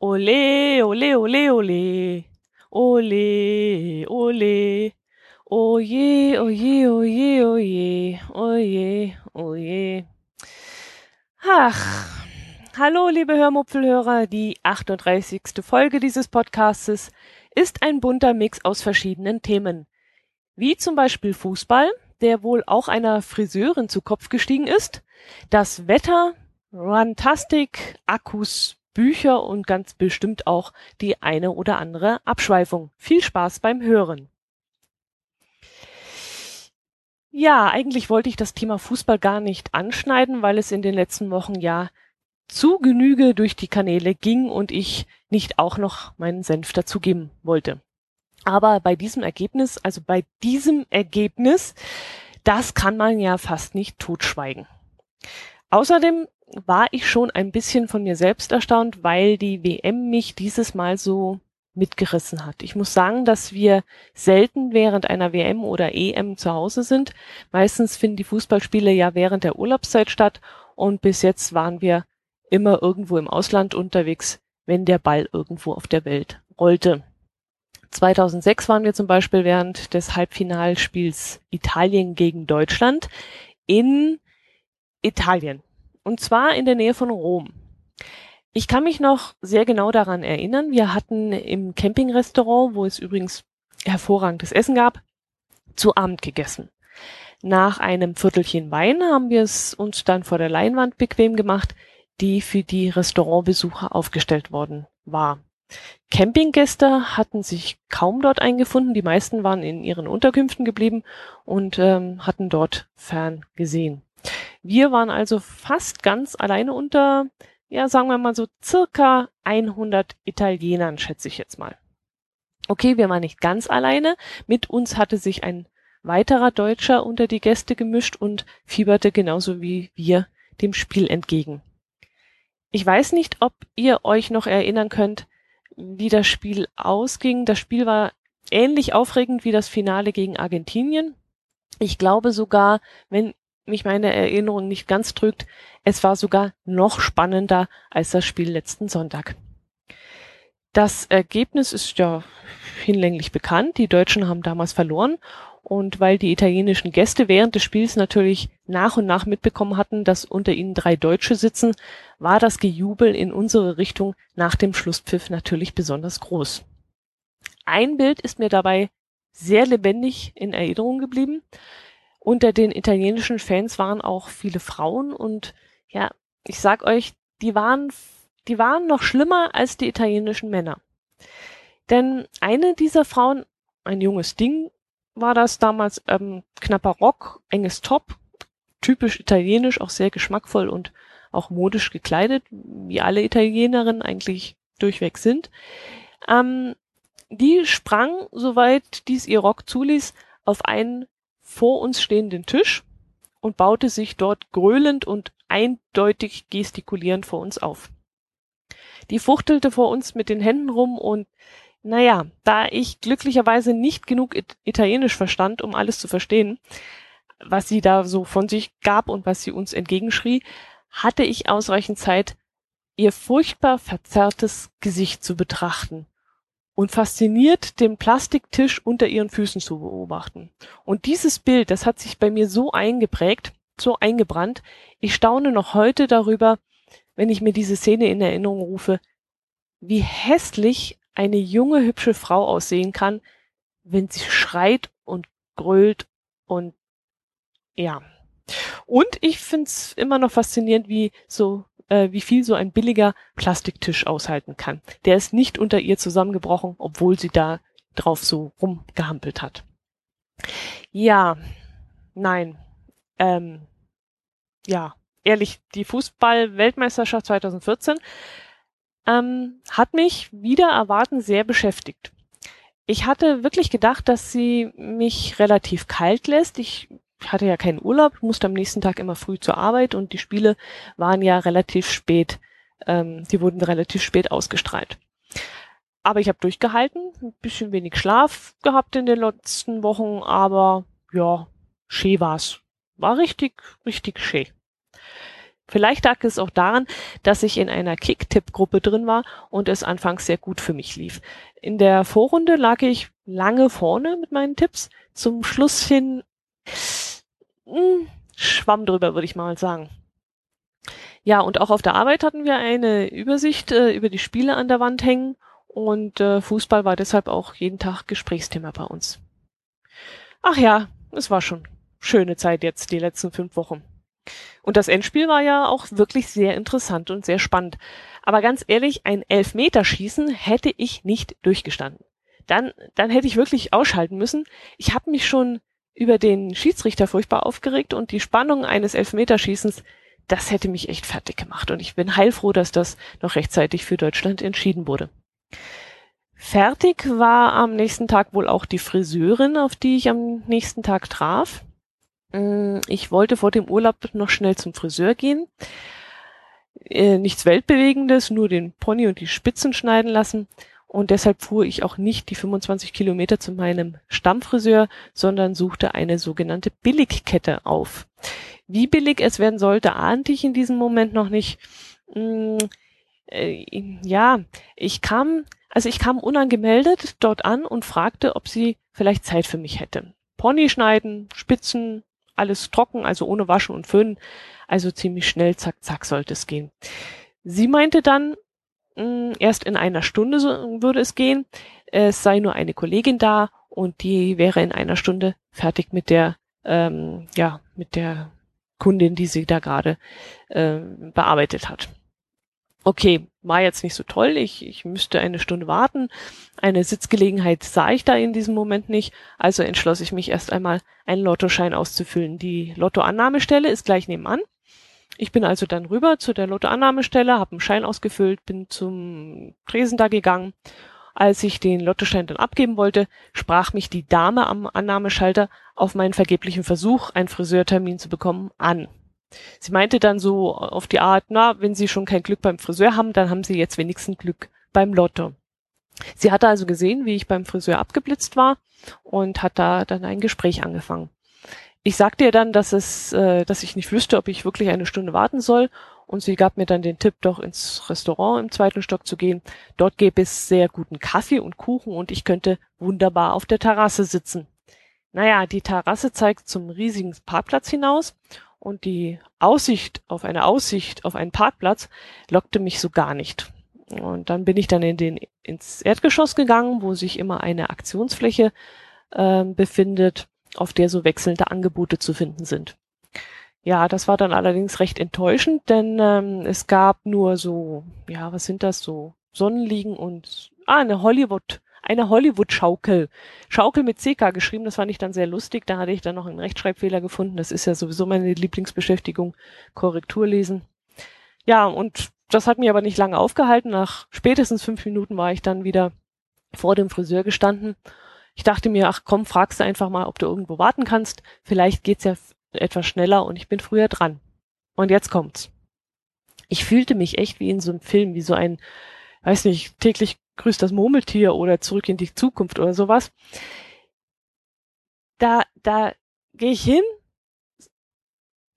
Ole, ole, ole, ole. Ole, ole. Oje, oje, oje, oje, oje, oje. Ach, hallo liebe Hörmupfelhörer, die 38. Folge dieses Podcastes ist ein bunter Mix aus verschiedenen Themen. Wie zum Beispiel Fußball, der wohl auch einer Friseurin zu Kopf gestiegen ist, das Wetter, Runtastic, Akkus, Bücher und ganz bestimmt auch die eine oder andere Abschweifung. Viel Spaß beim Hören. Ja, eigentlich wollte ich das Thema Fußball gar nicht anschneiden, weil es in den letzten Wochen ja zu Genüge durch die Kanäle ging und ich nicht auch noch meinen Senf dazugeben wollte. Aber bei diesem Ergebnis, also bei diesem Ergebnis, das kann man ja fast nicht totschweigen. Außerdem war ich schon ein bisschen von mir selbst erstaunt, weil die WM mich dieses Mal so mitgerissen hat. Ich muss sagen, dass wir selten während einer WM oder EM zu Hause sind. Meistens finden die Fußballspiele ja während der Urlaubszeit statt und bis jetzt waren wir immer irgendwo im Ausland unterwegs, wenn der Ball irgendwo auf der Welt rollte. 2006 waren wir zum Beispiel während des Halbfinalspiels Italien gegen Deutschland in Italien. Und zwar in der Nähe von Rom. Ich kann mich noch sehr genau daran erinnern. Wir hatten im Campingrestaurant, wo es übrigens hervorragendes Essen gab, zu Abend gegessen. Nach einem Viertelchen Wein haben wir es uns dann vor der Leinwand bequem gemacht, die für die Restaurantbesucher aufgestellt worden war. Campinggäste hatten sich kaum dort eingefunden, die meisten waren in ihren Unterkünften geblieben und ähm, hatten dort fern gesehen. Wir waren also fast ganz alleine unter ja, sagen wir mal so circa 100 Italienern, schätze ich jetzt mal. Okay, wir waren nicht ganz alleine. Mit uns hatte sich ein weiterer Deutscher unter die Gäste gemischt und fieberte genauso wie wir dem Spiel entgegen. Ich weiß nicht, ob ihr euch noch erinnern könnt, wie das Spiel ausging. Das Spiel war ähnlich aufregend wie das Finale gegen Argentinien. Ich glaube sogar, wenn mich meine Erinnerung nicht ganz trügt, es war sogar noch spannender als das Spiel letzten Sonntag. Das Ergebnis ist ja hinlänglich bekannt. Die Deutschen haben damals verloren. Und weil die italienischen Gäste während des Spiels natürlich nach und nach mitbekommen hatten, dass unter ihnen drei Deutsche sitzen, war das Gejubel in unsere Richtung nach dem Schlusspfiff natürlich besonders groß. Ein Bild ist mir dabei sehr lebendig in Erinnerung geblieben. Unter den italienischen Fans waren auch viele Frauen und ja, ich sag euch, die waren, die waren noch schlimmer als die italienischen Männer. Denn eine dieser Frauen, ein junges Ding, war das damals ähm, knapper Rock, enges Top, typisch italienisch, auch sehr geschmackvoll und auch modisch gekleidet, wie alle Italienerinnen eigentlich durchweg sind. Ähm, die sprang, soweit dies ihr Rock zuließ, auf einen vor uns stehenden Tisch und baute sich dort gröhlend und eindeutig gestikulierend vor uns auf. Die fuchtelte vor uns mit den Händen rum und naja, da ich glücklicherweise nicht genug Italienisch verstand, um alles zu verstehen, was sie da so von sich gab und was sie uns entgegenschrie, hatte ich ausreichend Zeit, ihr furchtbar verzerrtes Gesicht zu betrachten und fasziniert den Plastiktisch unter ihren Füßen zu beobachten. Und dieses Bild, das hat sich bei mir so eingeprägt, so eingebrannt, ich staune noch heute darüber, wenn ich mir diese Szene in Erinnerung rufe, wie hässlich eine junge, hübsche Frau aussehen kann, wenn sie schreit und grölt und ja. Und ich find's immer noch faszinierend, wie so äh, wie viel so ein billiger Plastiktisch aushalten kann. Der ist nicht unter ihr zusammengebrochen, obwohl sie da drauf so rumgehampelt hat. Ja, nein. Ähm, ja, ehrlich, die Fußball-Weltmeisterschaft 2014 ähm, hat mich wieder erwarten sehr beschäftigt. Ich hatte wirklich gedacht, dass sie mich relativ kalt lässt. Ich hatte ja keinen Urlaub, musste am nächsten Tag immer früh zur Arbeit und die Spiele waren ja relativ spät, ähm, die wurden relativ spät ausgestrahlt. Aber ich habe durchgehalten, ein bisschen wenig Schlaf gehabt in den letzten Wochen, aber ja, schön war's. War richtig, richtig schön. Vielleicht lag es auch daran, dass ich in einer Kick-Tipp-Gruppe drin war und es anfangs sehr gut für mich lief. In der Vorrunde lag ich lange vorne mit meinen Tipps. Zum Schluss hin mh, hm, schwamm drüber, würde ich mal sagen. Ja, und auch auf der Arbeit hatten wir eine Übersicht äh, über die Spiele an der Wand hängen und äh, Fußball war deshalb auch jeden Tag Gesprächsthema bei uns. Ach ja, es war schon schöne Zeit jetzt, die letzten fünf Wochen. Und das Endspiel war ja auch wirklich sehr interessant und sehr spannend. Aber ganz ehrlich, ein Elfmeterschießen hätte ich nicht durchgestanden. Dann, dann hätte ich wirklich ausschalten müssen. Ich habe mich schon über den Schiedsrichter furchtbar aufgeregt und die Spannung eines Elfmeterschießens, das hätte mich echt fertig gemacht. Und ich bin heilfroh, dass das noch rechtzeitig für Deutschland entschieden wurde. Fertig war am nächsten Tag wohl auch die Friseurin, auf die ich am nächsten Tag traf. Mm, ich wollte vor dem Urlaub noch schnell zum Friseur gehen. Äh, nichts Weltbewegendes, nur den Pony und die Spitzen schneiden lassen. Und deshalb fuhr ich auch nicht die 25 Kilometer zu meinem Stammfriseur, sondern suchte eine sogenannte Billigkette auf. Wie billig es werden sollte, ahnte ich in diesem Moment noch nicht. Mm, äh, ja, ich kam, also ich kam unangemeldet dort an und fragte, ob sie vielleicht Zeit für mich hätte. Pony schneiden, Spitzen, alles trocken, also ohne Waschen und Föhnen. Also ziemlich schnell, zack, zack, sollte es gehen. Sie meinte dann, erst in einer Stunde so, würde es gehen. Es sei nur eine Kollegin da und die wäre in einer Stunde fertig mit der, ähm, ja, mit der Kundin, die sie da gerade äh, bearbeitet hat okay, war jetzt nicht so toll, ich, ich müsste eine Stunde warten. Eine Sitzgelegenheit sah ich da in diesem Moment nicht, also entschloss ich mich erst einmal, einen Lottoschein auszufüllen. Die Lottoannahmestelle ist gleich nebenan. Ich bin also dann rüber zu der Lottoannahmestelle, habe einen Schein ausgefüllt, bin zum Tresen da gegangen. Als ich den Lottoschein dann abgeben wollte, sprach mich die Dame am Annahmeschalter auf meinen vergeblichen Versuch, einen Friseurtermin zu bekommen, an. Sie meinte dann so auf die Art, na, wenn Sie schon kein Glück beim Friseur haben, dann haben Sie jetzt wenigstens Glück beim Lotto. Sie hatte also gesehen, wie ich beim Friseur abgeblitzt war und hat da dann ein Gespräch angefangen. Ich sagte ihr dann, dass es, äh, dass ich nicht wüsste, ob ich wirklich eine Stunde warten soll, und sie gab mir dann den Tipp, doch ins Restaurant im zweiten Stock zu gehen. Dort gäbe es sehr guten Kaffee und Kuchen und ich könnte wunderbar auf der Terrasse sitzen. Naja, die Terrasse zeigt zum riesigen Parkplatz hinaus und die Aussicht auf eine Aussicht auf einen Parkplatz lockte mich so gar nicht. Und dann bin ich dann in den, ins Erdgeschoss gegangen, wo sich immer eine Aktionsfläche äh, befindet, auf der so wechselnde Angebote zu finden sind. Ja, das war dann allerdings recht enttäuschend, denn ähm, es gab nur so, ja, was sind das so? Sonnenliegen und ah, eine Hollywood eine Hollywood-Schaukel. Schaukel mit CK geschrieben, das fand ich dann sehr lustig. Da hatte ich dann noch einen Rechtschreibfehler gefunden. Das ist ja sowieso meine Lieblingsbeschäftigung, Korrektur lesen. Ja, und das hat mich aber nicht lange aufgehalten. Nach spätestens fünf Minuten war ich dann wieder vor dem Friseur gestanden. Ich dachte mir, ach komm, fragst du einfach mal, ob du irgendwo warten kannst. Vielleicht geht's ja etwas schneller und ich bin früher dran. Und jetzt kommt's. Ich fühlte mich echt wie in so einem Film, wie so ein, weiß nicht, täglich grüßt das Murmeltier oder zurück in die Zukunft oder sowas. Da, da gehe ich hin,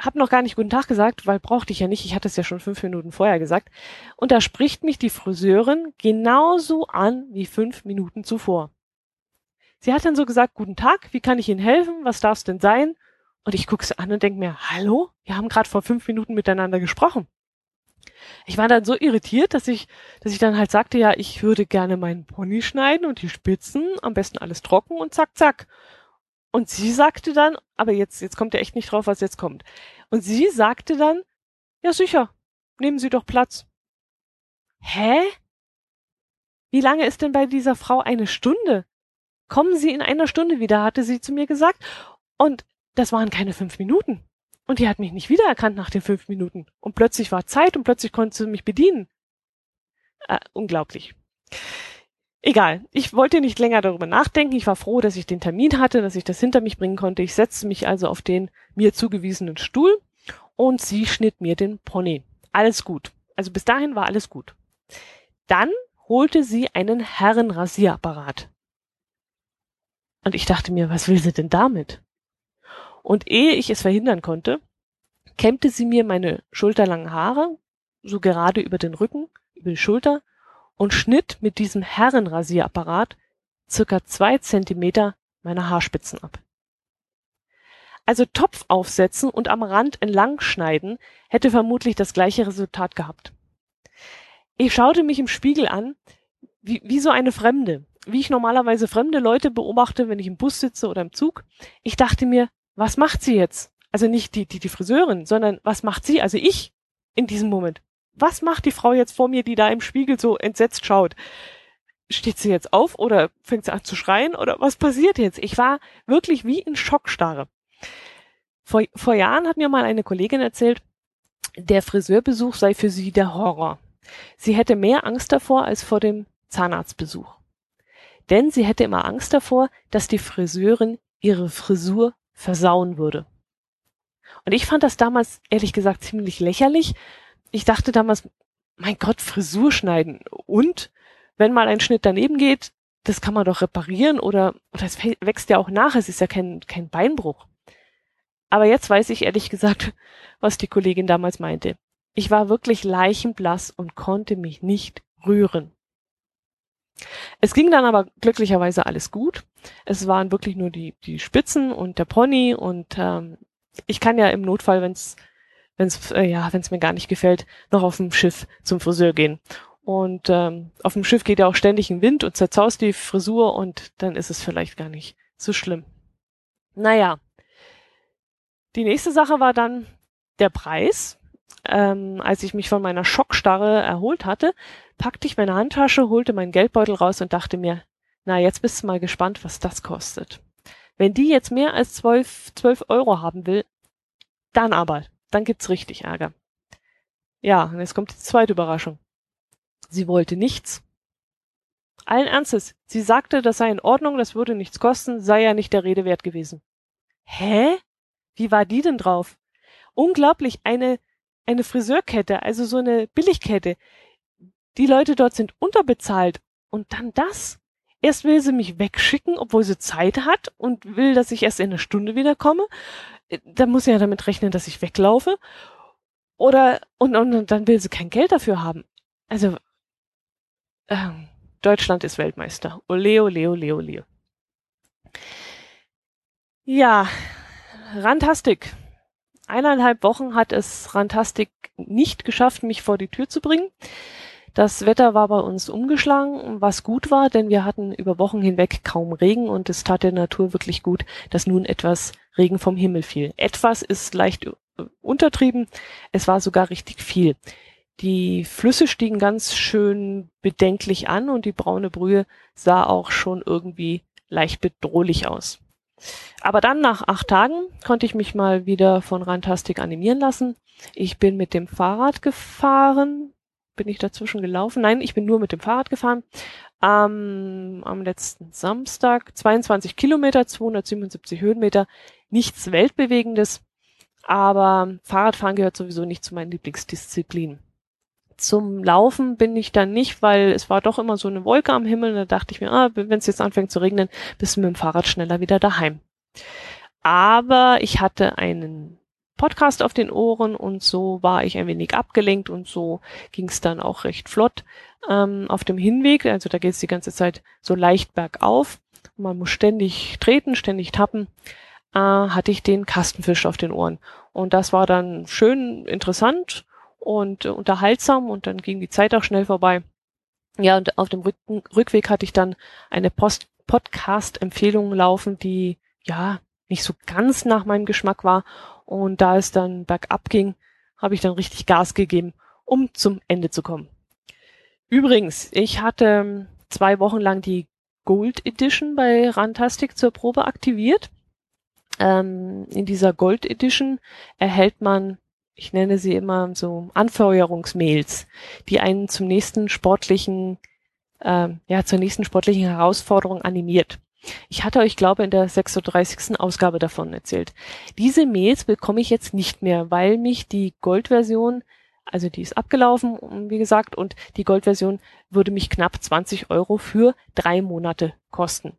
hab noch gar nicht guten Tag gesagt, weil brauchte ich ja nicht, ich hatte es ja schon fünf Minuten vorher gesagt. Und da spricht mich die Friseurin genauso an wie fünf Minuten zuvor. Sie hat dann so gesagt, guten Tag, wie kann ich Ihnen helfen? Was darf es denn sein? Und ich gucke sie an und denke mir, hallo, wir haben gerade vor fünf Minuten miteinander gesprochen ich war dann so irritiert, dass ich, dass ich dann halt sagte, ja, ich würde gerne meinen Pony schneiden und die Spitzen, am besten alles trocken und zack, zack. Und sie sagte dann, aber jetzt, jetzt kommt er echt nicht drauf, was jetzt kommt. Und sie sagte dann, ja sicher, nehmen Sie doch Platz. Hä? Wie lange ist denn bei dieser Frau eine Stunde? Kommen Sie in einer Stunde wieder, hatte sie zu mir gesagt. Und das waren keine fünf Minuten. Und die hat mich nicht wiedererkannt nach den fünf Minuten. Und plötzlich war Zeit und plötzlich konnte sie mich bedienen. Äh, unglaublich. Egal, ich wollte nicht länger darüber nachdenken. Ich war froh, dass ich den Termin hatte, dass ich das hinter mich bringen konnte. Ich setzte mich also auf den mir zugewiesenen Stuhl und sie schnitt mir den Pony. Alles gut. Also bis dahin war alles gut. Dann holte sie einen Herrenrasierapparat. Und ich dachte mir, was will sie denn damit? Und ehe ich es verhindern konnte, kämmte sie mir meine schulterlangen Haare, so gerade über den Rücken, über die Schulter und schnitt mit diesem Herrenrasierapparat circa zwei Zentimeter meine Haarspitzen ab. Also Topf aufsetzen und am Rand entlang schneiden hätte vermutlich das gleiche Resultat gehabt. Ich schaute mich im Spiegel an, wie, wie so eine Fremde, wie ich normalerweise fremde Leute beobachte, wenn ich im Bus sitze oder im Zug. Ich dachte mir, was macht sie jetzt? Also nicht die, die, die Friseurin, sondern was macht sie, also ich, in diesem Moment? Was macht die Frau jetzt vor mir, die da im Spiegel so entsetzt schaut? Steht sie jetzt auf oder fängt sie an zu schreien oder was passiert jetzt? Ich war wirklich wie in Schockstarre. Vor, vor Jahren hat mir mal eine Kollegin erzählt, der Friseurbesuch sei für sie der Horror. Sie hätte mehr Angst davor als vor dem Zahnarztbesuch. Denn sie hätte immer Angst davor, dass die Friseurin ihre Frisur versauen würde. Und ich fand das damals ehrlich gesagt ziemlich lächerlich. Ich dachte damals, mein Gott, Frisur schneiden. Und wenn mal ein Schnitt daneben geht, das kann man doch reparieren oder, oder es wächst ja auch nach, es ist ja kein, kein Beinbruch. Aber jetzt weiß ich ehrlich gesagt, was die Kollegin damals meinte. Ich war wirklich leichenblass und konnte mich nicht rühren. Es ging dann aber glücklicherweise alles gut. Es waren wirklich nur die, die Spitzen und der Pony und ähm, ich kann ja im Notfall, wenn es wenn's, äh, ja, wenn's mir gar nicht gefällt, noch auf dem Schiff zum Friseur gehen. Und ähm, auf dem Schiff geht ja auch ständig ein Wind und zerzaust die Frisur und dann ist es vielleicht gar nicht so schlimm. Naja. Die nächste Sache war dann der Preis. Ähm, als ich mich von meiner Schockstarre erholt hatte, packte ich meine Handtasche, holte meinen Geldbeutel raus und dachte mir, na, jetzt bist du mal gespannt, was das kostet. Wenn die jetzt mehr als 12, 12 Euro haben will, dann aber, dann gibt's richtig Ärger. Ja, und jetzt kommt die zweite Überraschung. Sie wollte nichts. Allen Ernstes, sie sagte, das sei in Ordnung, das würde nichts kosten, sei ja nicht der Rede wert gewesen. Hä? Wie war die denn drauf? Unglaublich, eine, eine Friseurkette, also so eine Billigkette. Die Leute dort sind unterbezahlt. Und dann das? Erst will sie mich wegschicken, obwohl sie Zeit hat und will, dass ich erst in einer Stunde wiederkomme. Da muss sie ja damit rechnen, dass ich weglaufe. Oder, und, und, dann will sie kein Geld dafür haben. Also, äh, Deutschland ist Weltmeister. Ole, ole, ole, ole. Ja, Rantastik. Eineinhalb Wochen hat es Rantastik nicht geschafft, mich vor die Tür zu bringen. Das Wetter war bei uns umgeschlagen, was gut war, denn wir hatten über Wochen hinweg kaum Regen und es tat der Natur wirklich gut, dass nun etwas Regen vom Himmel fiel. Etwas ist leicht äh, untertrieben, es war sogar richtig viel. Die Flüsse stiegen ganz schön bedenklich an und die braune Brühe sah auch schon irgendwie leicht bedrohlich aus. Aber dann nach acht Tagen konnte ich mich mal wieder von Rantastik animieren lassen. Ich bin mit dem Fahrrad gefahren, bin ich dazwischen gelaufen? Nein, ich bin nur mit dem Fahrrad gefahren. Ähm, am letzten Samstag 22 Kilometer, 277 Höhenmeter. Nichts Weltbewegendes, aber Fahrradfahren gehört sowieso nicht zu meinen Lieblingsdisziplinen. Zum Laufen bin ich dann nicht, weil es war doch immer so eine Wolke am Himmel. Da dachte ich mir, ah, wenn es jetzt anfängt zu regnen, bist du mit dem Fahrrad schneller wieder daheim. Aber ich hatte einen Podcast auf den Ohren und so war ich ein wenig abgelenkt und so ging es dann auch recht flott ähm, auf dem Hinweg. Also da geht es die ganze Zeit so leicht bergauf. Man muss ständig treten, ständig tappen. Äh, hatte ich den Kastenfisch auf den Ohren. Und das war dann schön interessant und äh, unterhaltsam und dann ging die Zeit auch schnell vorbei. Ja, und auf dem Rücken, Rückweg hatte ich dann eine Podcast-Empfehlung laufen, die ja nicht so ganz nach meinem Geschmack war und da es dann bergab ging, habe ich dann richtig Gas gegeben, um zum Ende zu kommen. Übrigens, ich hatte ähm, zwei Wochen lang die Gold Edition bei Rantastic zur Probe aktiviert. Ähm, in dieser Gold Edition erhält man, ich nenne sie immer so Anfeuerungsmails, die einen zum nächsten sportlichen, äh, ja, zur nächsten sportlichen Herausforderung animiert. Ich hatte euch, glaube in der 36. Ausgabe davon erzählt. Diese Mails bekomme ich jetzt nicht mehr, weil mich die Goldversion, also die ist abgelaufen, wie gesagt, und die Goldversion würde mich knapp 20 Euro für drei Monate kosten.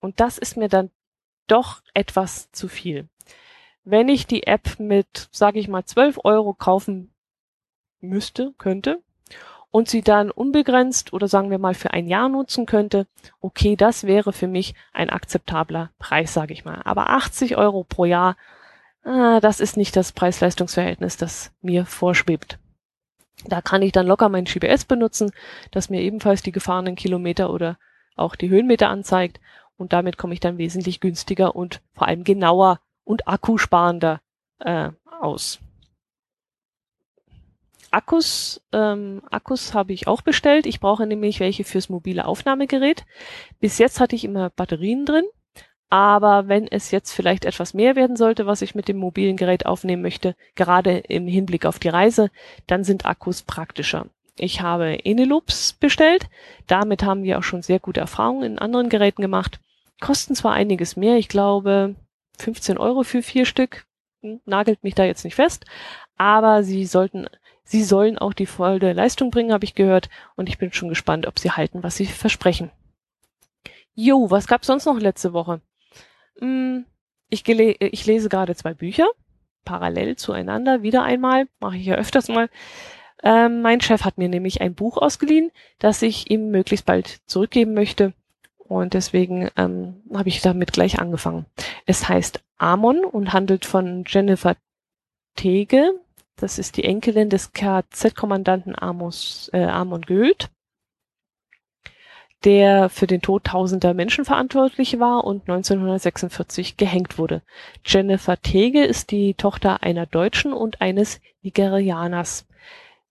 Und das ist mir dann doch etwas zu viel. Wenn ich die App mit, sage ich mal, 12 Euro kaufen müsste, könnte, und sie dann unbegrenzt oder sagen wir mal für ein Jahr nutzen könnte, okay, das wäre für mich ein akzeptabler Preis, sage ich mal. Aber 80 Euro pro Jahr, äh, das ist nicht das Preis-Leistungs-Verhältnis, das mir vorschwebt. Da kann ich dann locker mein GPS benutzen, das mir ebenfalls die gefahrenen Kilometer oder auch die Höhenmeter anzeigt und damit komme ich dann wesentlich günstiger und vor allem genauer und akkusparender äh, aus. Akkus, ähm, Akkus habe ich auch bestellt. Ich brauche nämlich welche fürs mobile Aufnahmegerät. Bis jetzt hatte ich immer Batterien drin. Aber wenn es jetzt vielleicht etwas mehr werden sollte, was ich mit dem mobilen Gerät aufnehmen möchte, gerade im Hinblick auf die Reise, dann sind Akkus praktischer. Ich habe Eneloops bestellt. Damit haben wir auch schon sehr gute Erfahrungen in anderen Geräten gemacht. Kosten zwar einiges mehr, ich glaube 15 Euro für vier Stück. Hm, nagelt mich da jetzt nicht fest. Aber sie sollten Sie sollen auch die volle Leistung bringen, habe ich gehört, und ich bin schon gespannt, ob sie halten, was sie versprechen. Jo, was gab's sonst noch letzte Woche? Hm, ich, ich lese gerade zwei Bücher, parallel zueinander, wieder einmal, mache ich ja öfters mal. Ähm, mein Chef hat mir nämlich ein Buch ausgeliehen, das ich ihm möglichst bald zurückgeben möchte. Und deswegen ähm, habe ich damit gleich angefangen. Es heißt Amon und handelt von Jennifer Tege, das ist die Enkelin des KZ-Kommandanten äh, Amon Göth, der für den Tod tausender Menschen verantwortlich war und 1946 gehängt wurde. Jennifer Tege ist die Tochter einer Deutschen und eines Nigerianers.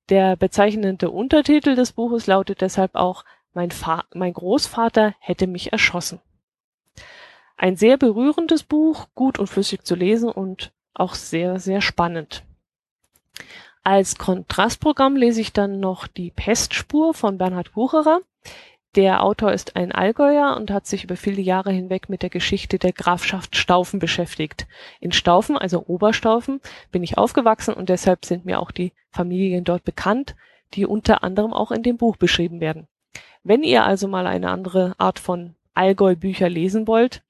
Der bezeichnende Untertitel des Buches lautet deshalb auch mein, Fa mein Großvater hätte mich erschossen. Ein sehr berührendes Buch, gut und flüssig zu lesen und auch sehr, sehr spannend. Als Kontrastprogramm lese ich dann noch die Pestspur von Bernhard Wucherer. Der Autor ist ein Allgäuer und hat sich über viele Jahre hinweg mit der Geschichte der Grafschaft Staufen beschäftigt. In Staufen, also Oberstaufen, bin ich aufgewachsen und deshalb sind mir auch die Familien dort bekannt, die unter anderem auch in dem Buch beschrieben werden. Wenn ihr also mal eine andere Art von Allgäu-Bücher lesen wollt,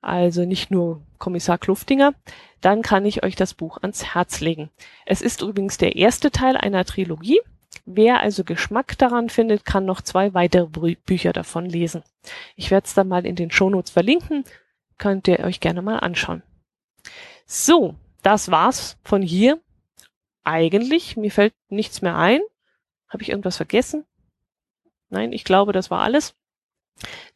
also nicht nur Kommissar Kluftinger, dann kann ich euch das Buch ans Herz legen. Es ist übrigens der erste Teil einer Trilogie. Wer also Geschmack daran findet, kann noch zwei weitere Bü Bücher davon lesen. Ich werde es dann mal in den Shownotes verlinken, könnt ihr euch gerne mal anschauen. So, das war's von hier. Eigentlich, mir fällt nichts mehr ein. Habe ich irgendwas vergessen? Nein, ich glaube, das war alles.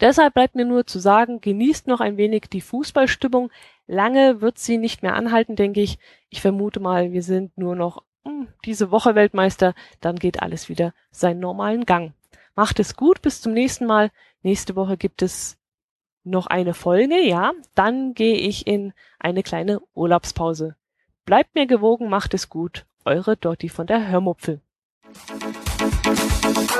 Deshalb bleibt mir nur zu sagen, genießt noch ein wenig die Fußballstimmung. Lange wird sie nicht mehr anhalten, denke ich. Ich vermute mal, wir sind nur noch hm, diese Woche Weltmeister, dann geht alles wieder seinen normalen Gang. Macht es gut, bis zum nächsten Mal. Nächste Woche gibt es noch eine Folge, ja. Dann gehe ich in eine kleine Urlaubspause. Bleibt mir gewogen, macht es gut. Eure Dotti von der Hörmupfel.